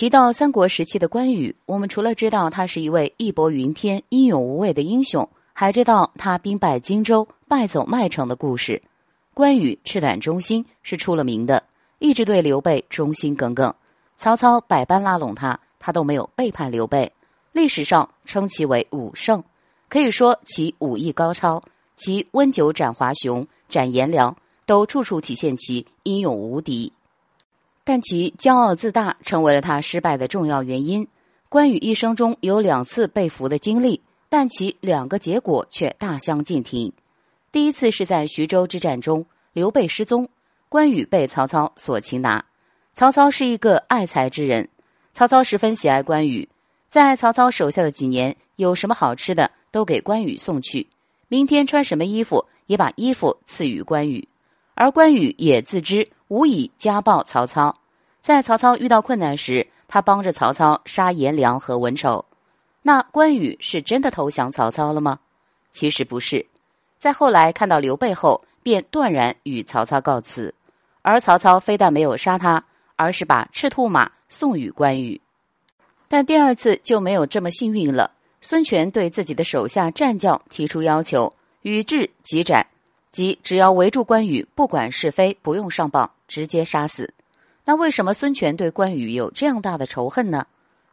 提到三国时期的关羽，我们除了知道他是一位义薄云天、英勇无畏的英雄，还知道他兵败荆州、败走麦城的故事。关羽赤胆忠心，是出了名的，一直对刘备忠心耿耿。曹操百般拉拢他，他都没有背叛刘备。历史上称其为武圣，可以说其武艺高超，其温酒斩华雄、斩颜良，都处处体现其英勇无敌。但其骄傲自大成为了他失败的重要原因。关羽一生中有两次被俘的经历，但其两个结果却大相径庭。第一次是在徐州之战中，刘备失踪，关羽被曹操所擒拿。曹操是一个爱才之人，曹操十分喜爱关羽，在曹操手下的几年，有什么好吃的都给关羽送去，明天穿什么衣服也把衣服赐予关羽，而关羽也自知无以家暴曹操。在曹操遇到困难时，他帮着曹操杀颜良和文丑。那关羽是真的投降曹操了吗？其实不是。在后来看到刘备后，便断然与曹操告辞。而曹操非但没有杀他，而是把赤兔马送与关羽。但第二次就没有这么幸运了。孙权对自己的手下战将提出要求：与至即斩，即只要围住关羽，不管是非，不用上报，直接杀死。那为什么孙权对关羽有这样大的仇恨呢？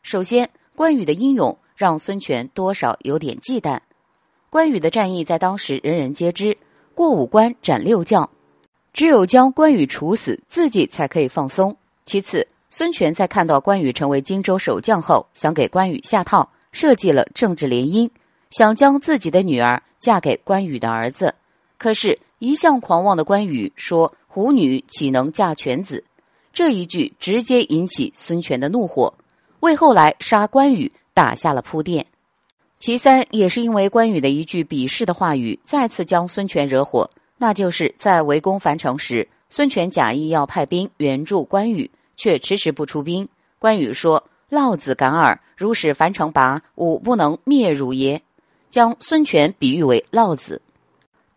首先，关羽的英勇让孙权多少有点忌惮。关羽的战役在当时人人皆知，过五关斩六将，只有将关羽处死，自己才可以放松。其次，孙权在看到关羽成为荆州守将后，想给关羽下套，设计了政治联姻，想将自己的女儿嫁给关羽的儿子。可是，一向狂妄的关羽说：“虎女岂能嫁犬子？”这一句直接引起孙权的怒火，为后来杀关羽打下了铺垫。其三，也是因为关羽的一句鄙视的话语，再次将孙权惹火。那就是在围攻樊城时，孙权假意要派兵援助关羽，却迟迟不出兵。关羽说：“老子敢尔，如使樊城拔，吾不能灭汝也。”将孙权比喻为老子。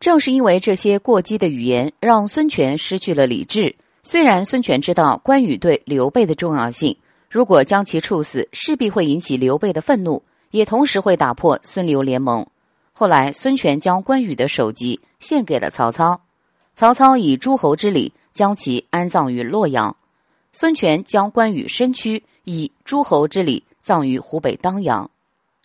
正是因为这些过激的语言，让孙权失去了理智。虽然孙权知道关羽对刘备的重要性，如果将其处死，势必会引起刘备的愤怒，也同时会打破孙刘联盟。后来，孙权将关羽的首级献给了曹操，曹操以诸侯之礼将其安葬于洛阳，孙权将关羽身躯以诸侯之礼葬于湖北当阳。